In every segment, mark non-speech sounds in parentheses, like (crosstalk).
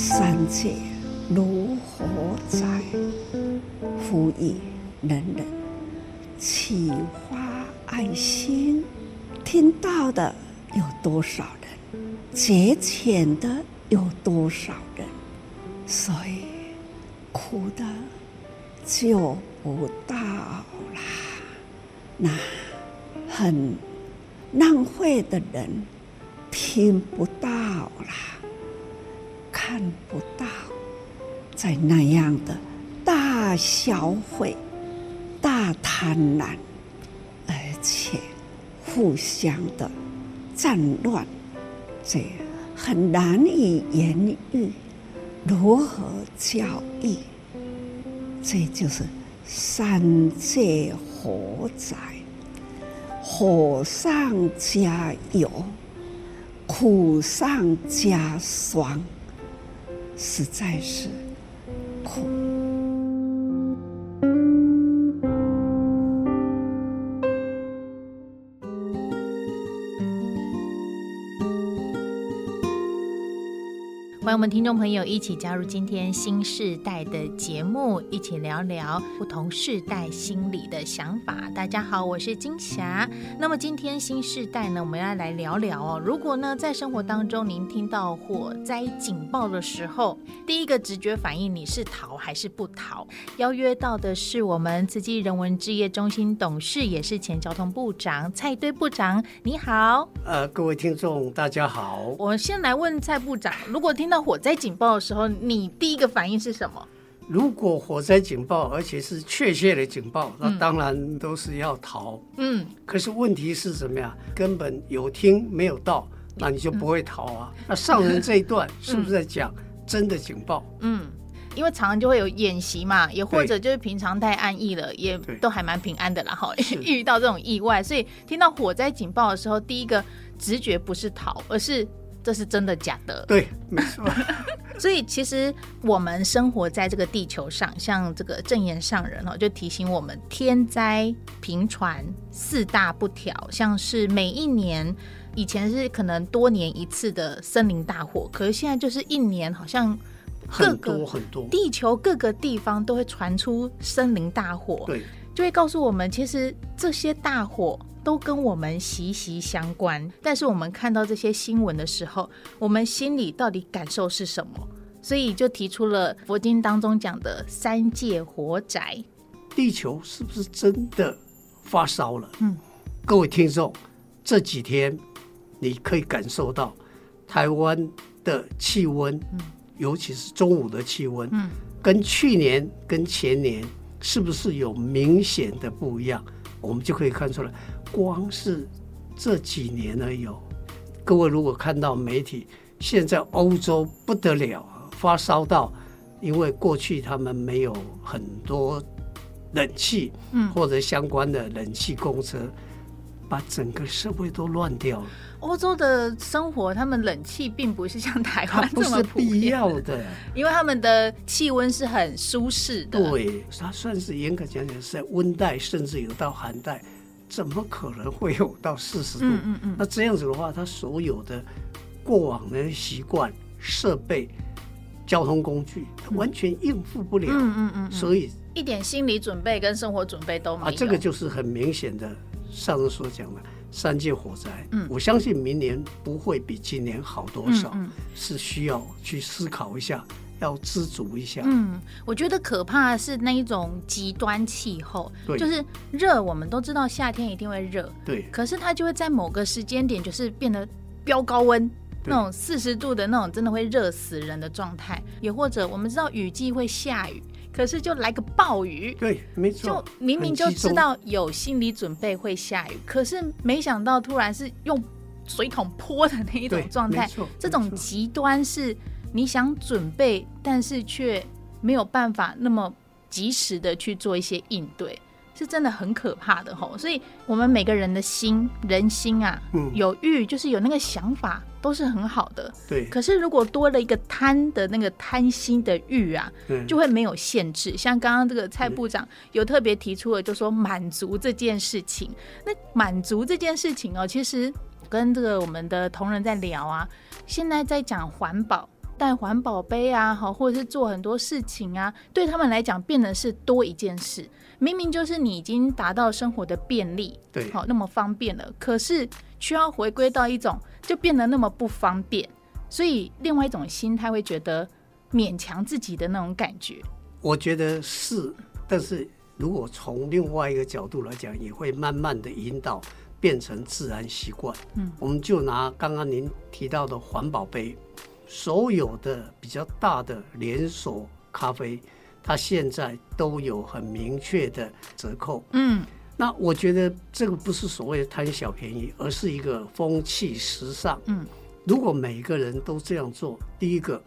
三界如何在，呼吁人人启发爱心。听到的有多少人？节俭的有多少人？所以苦的就不到啦。那很浪费的人听不到啦，看不到，在那样的大消费、大贪婪，而且互相的战乱，这很难以言喻。如何教育？这就是三界火灾，火上加油，苦上加霜，实在是苦。欢迎我们听众朋友一起加入今天新世代的节目，一起聊聊不同世代心理的想法。大家好，我是金霞。那么今天新世代呢，我们要来聊聊哦。如果呢，在生活当中您听到火灾警报的时候，第一个直觉反应你是逃还是不逃？邀约到的是我们慈济人文置业中心董事，也是前交通部长蔡堆部长。你好，呃，各位听众大家好。我先来问蔡部长，如果听到火灾警报的时候，你第一个反应是什么？如果火灾警报，而且是确切的警报，那当然都是要逃。嗯，可是问题是什么呀？根本有听没有到，那你就不会逃啊。嗯、那上人这一段 (laughs) 是不是在讲真的警报？嗯，因为常常就会有演习嘛，也或者就是平常太安逸了，也都还蛮平安的啦。哈，(laughs) 遇到这种意外，所以听到火灾警报的时候，第一个直觉不是逃，而是。这是真的假的？对，没错。(laughs) 所以其实我们生活在这个地球上，像这个正言上人哦，就提醒我们天灾频传四大不调，像是每一年以前是可能多年一次的森林大火，可是现在就是一年好像各个很多很多地球各个地方都会传出森林大火，对，就会告诉我们，其实这些大火。都跟我们息息相关，但是我们看到这些新闻的时候，我们心里到底感受是什么？所以就提出了佛经当中讲的三界火宅。地球是不是真的发烧了？嗯，各位听众，这几天你可以感受到台湾的气温，嗯，尤其是中午的气温，嗯，跟去年跟前年是不是有明显的不一样？我们就可以看出来。光是这几年而有，各位如果看到媒体，现在欧洲不得了，发烧到，因为过去他们没有很多冷气，嗯，或者相关的冷气公车，把整个社会都乱掉了。欧洲的生活，他们冷气并不是像台湾这么必要的，因为他们的气温是很舒适的。对，它算是严格讲讲是在温带，甚至有到寒带。怎么可能会有到四十度？嗯嗯嗯，那这样子的话，他所有的过往的习惯、设备、交通工具，他完全应付不了。嗯嗯嗯，嗯，所以一点心理准备跟生活准备都没有。啊，这个就是很明显的上次所讲的三界火灾。嗯，我相信明年不会比今年好多少，嗯嗯，是需要去思考一下。要知足一下。嗯，我觉得可怕的是那一种极端气候，就是热。我们都知道夏天一定会热，对。可是它就会在某个时间点，就是变得飙高温，那种四十度的那种，真的会热死人的状态。也或者我们知道雨季会下雨，可是就来个暴雨，对，没错。就明明就知道有心理准备会下雨，可是没想到突然是用水桶泼的那一种状态。这种极端是。你想准备，但是却没有办法那么及时的去做一些应对，是真的很可怕的吼。所以，我们每个人的心，人心啊，嗯，有欲就是有那个想法，都是很好的。对。可是，如果多了一个贪的那个贪心的欲啊，就会没有限制。像刚刚这个蔡部长有特别提出了，就说满足这件事情。那满足这件事情哦，其实跟这个我们的同仁在聊啊，现在在讲环保。带环保杯啊，好，或者是做很多事情啊，对他们来讲变得是多一件事。明明就是你已经达到生活的便利，对，好，那么方便了，可是需要回归到一种就变得那么不方便，所以另外一种心态会觉得勉强自己的那种感觉。我觉得是，但是如果从另外一个角度来讲，也会慢慢的引导变成自然习惯。嗯，我们就拿刚刚您提到的环保杯，所有的比较大的连锁咖啡。它现在都有很明确的折扣，嗯，那我觉得这个不是所谓的贪小便宜，而是一个风气时尚，嗯，如果每个人都这样做，第一个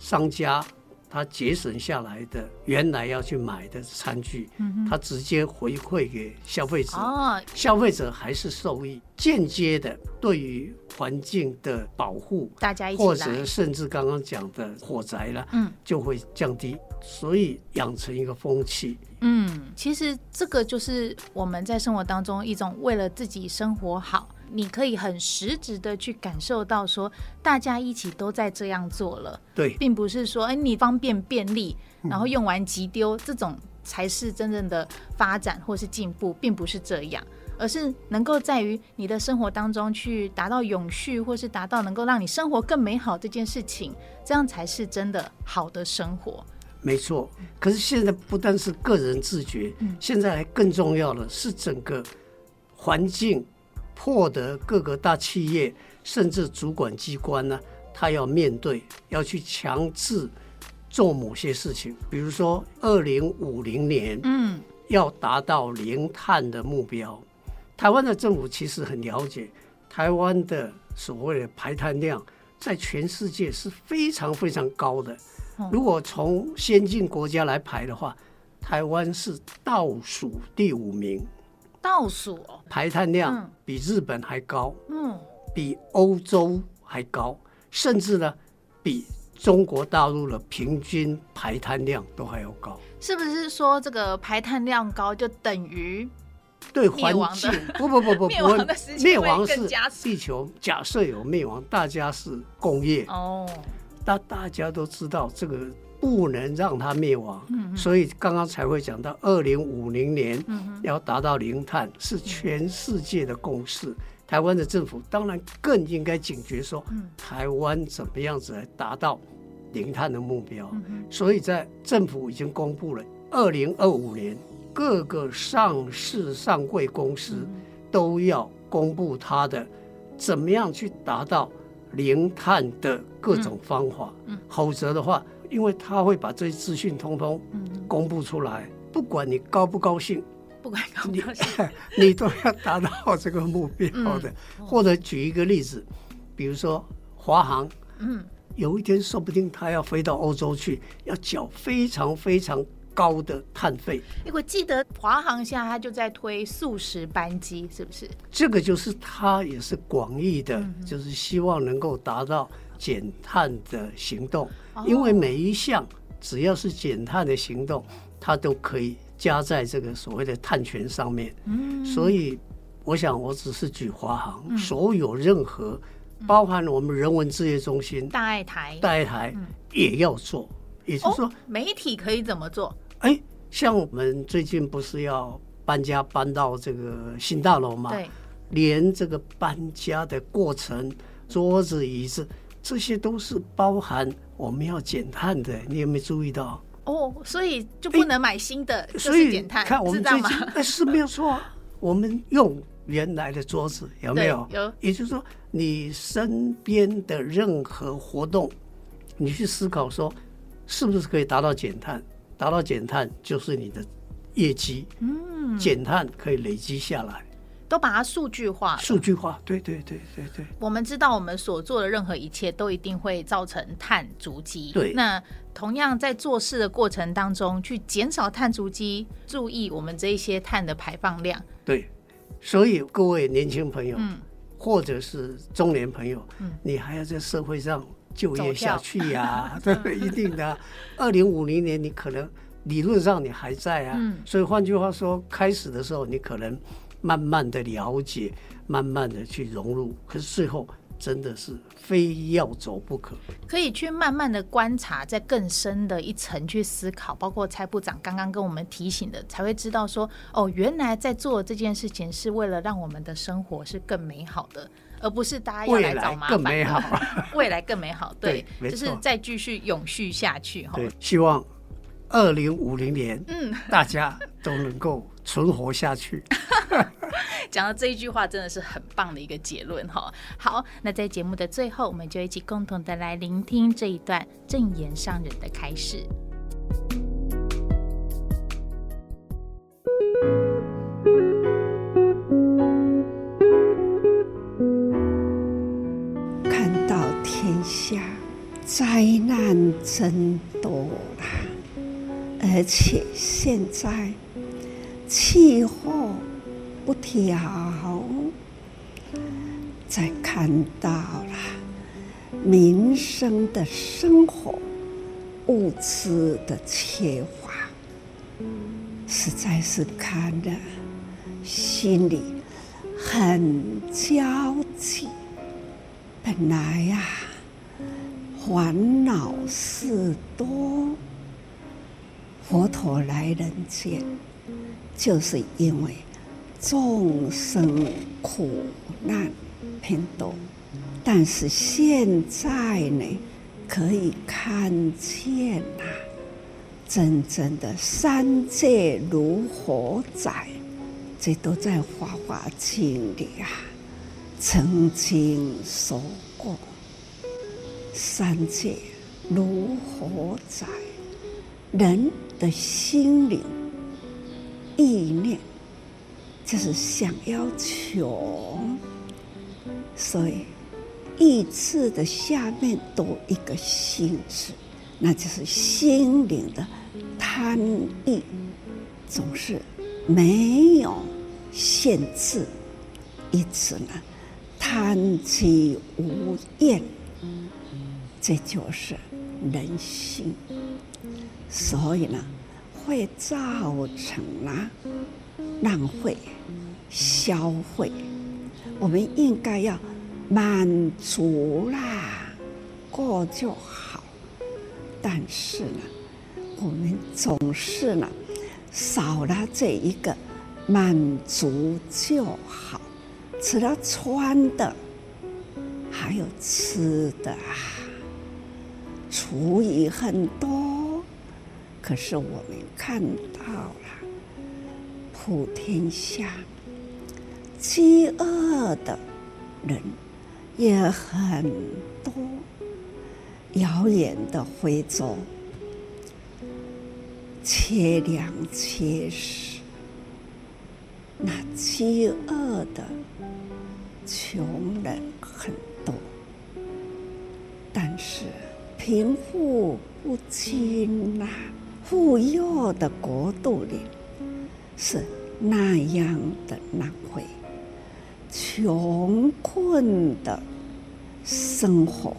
商家。他节省下来的原来要去买的餐具，他直接回馈给消费者，哦消费者还是受益，间接的对于环境的保护，大家一起或者甚至刚刚讲的火灾了，嗯，就会降低，所以养成一个风气。嗯，其实这个就是我们在生活当中一种为了自己生活好。你可以很实质的去感受到，说大家一起都在这样做了，对，并不是说哎你方便便利，然后用完即丢，这种才是真正的发展或是进步，并不是这样，而是能够在于你的生活当中去达到永续，或是达到能够让你生活更美好这件事情，这样才是真的好的生活。没错，可是现在不但是个人自觉，嗯，现在还更重要的是整个环境。获得各个大企业甚至主管机关呢，他要面对，要去强制做某些事情，比如说二零五零年，嗯，要达到零碳的目标。台湾的政府其实很了解，台湾的所谓的排碳量在全世界是非常非常高的。如果从先进国家来排的话，台湾是倒数第五名。倒数哦，排碳量比日本还高，嗯，比欧洲还高，甚至呢，比中国大陆的平均排碳量都还要高。是不是说这个排碳量高就等于对环境？不不不不不，灭亡的时间亡是地球假设有灭亡，大家是工业哦，那大家都知道这个。不能让它灭亡，所以刚刚才会讲到二零五零年要达到零碳是全世界的共识。台湾的政府当然更应该警觉，说台湾怎么样子来达到零碳的目标。所以在政府已经公布了二零二五年各个上市上柜公司都要公布它的怎么样去达到零碳的各种方法，否则的话。因为他会把这些资讯通通公布出来，嗯、不管你高不高兴，不管高不高兴，你，(laughs) 你都要达到这个目标的。嗯、或者举一个例子，比如说华航，嗯，有一天说不定他要飞到欧洲去，要缴非常非常高的碳费。我记得华航现在他就在推素食班机，是不是？这个就是他也是广义的，嗯、就是希望能够达到。减碳的行动，因为每一项只要是减碳的行动，它都可以加在这个所谓的碳权上面。嗯，所以我想，我只是举华航，所有任何包含我们人文置业中心、大爱台、大爱台也要做。也就是说，媒体可以怎么做？哎，像我们最近不是要搬家搬到这个新大楼吗？对，连这个搬家的过程，桌子椅子。这些都是包含我们要减碳的，你有没有注意到？哦，所以就不能买新的，所以减碳，看我们最近哎是没有错，(laughs) 我们用原来的桌子有没有？有。也就是说，你身边的任何活动，你去思考说，是不是可以达到减碳？达到减碳就是你的业绩，嗯，减碳可以累积下来。都把它数据化，数据化，对对对对对。我们知道，我们所做的任何一切都一定会造成碳足迹。对。那同样在做事的过程当中，去减少碳足迹，注意我们这一些碳的排放量。对。所以各位年轻朋友，嗯，或者是中年朋友，嗯，你还要在社会上就业下去呀，啊？跳对，一定的。二零五零年，你可能理论上你还在啊。嗯。所以换句话说，开始的时候你可能。慢慢的了解，慢慢的去融入，可是最后真的是非要走不可。可以去慢慢的观察，在更深的一层去思考，包括蔡部长刚刚跟我们提醒的，才会知道说，哦，原来在做这件事情是为了让我们的生活是更美好的，而不是大家要来找麻烦。未来更美好，(laughs) 未来更美好，对，对就是再继续永续下去哈。对，希望二零五零年，嗯，大家都能够存活下去。(laughs) (laughs) 讲到这一句话，真的是很棒的一个结论哈。好，那在节目的最后，我们就一起共同的来聆听这一段正言上人的开示。看到天下灾难真多啦，而且现在气候。不调，再看到了民生的生活物资的缺乏，实在是看得心里很焦急。本来呀，烦恼事多，佛陀来人间，就是因为。众生苦难偏多，但是现在呢，可以看见呐、真正的三界如火宅，这都在《法华经》里啊，曾经说过，三界如火宅，人的心灵意念。就是想要求，所以意志的下面多一个心字，那就是心灵的贪欲，总是没有限制，一直呢贪其无厌，这就是人心，所以呢会造成了浪费。消费，我们应该要满足啦，过就好。但是呢，我们总是呢，少了这一个满足就好。除了穿的，还有吃的啊，厨余很多。可是我们看到了，普天下。饥饿的人也很多，遥远的非洲，缺粮缺食，那饥饿的穷人很多，但是贫富不均呐，富有的国度里是那样的难回。穷困的生活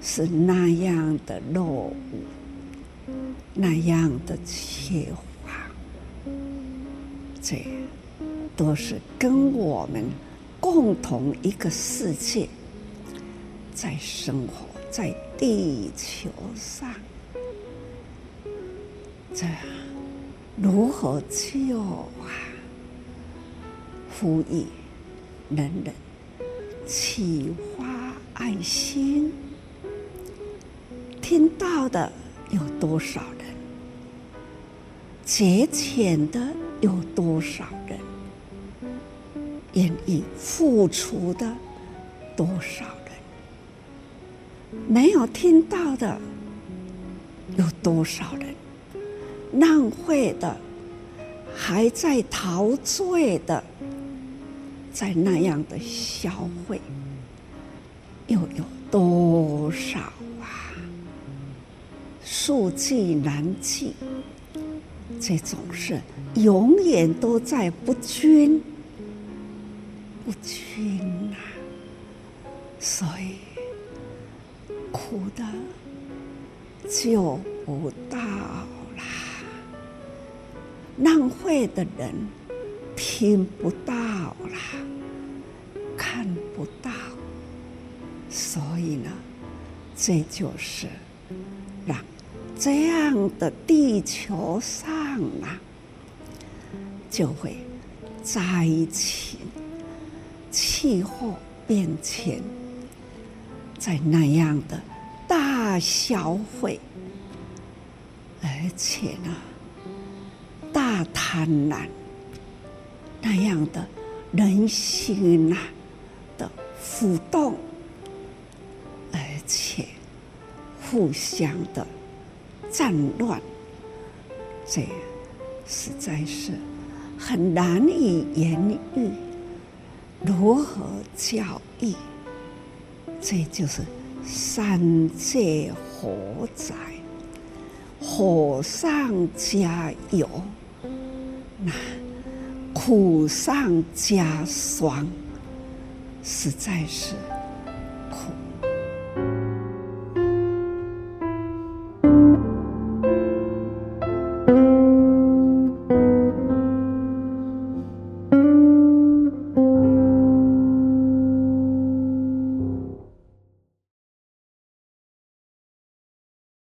是那样的落伍，那样的缺乏，这都是跟我们共同一个世界在生活在地球上，这如何救啊？呼吁。人人启发爱心，听到的有多少人？节俭的有多少人？愿意付出的多少人？没有听到的有多少人？浪费的，还在陶醉的。在那样的消费，又有多少啊？数计难计，这种事永远都在不均，不均呐、啊，所以苦的救不到，浪费的人。听不到啦，看不到，所以呢，这就是让这样的地球上啊，就会灾情、气候变迁，在那样的大消费，而且呢，贪婪那样的人心呐的浮动。而且互相的战乱，这实在是很难以言喻。如何教育？这就是三界火灾，火上加油，那苦上加霜，实在是。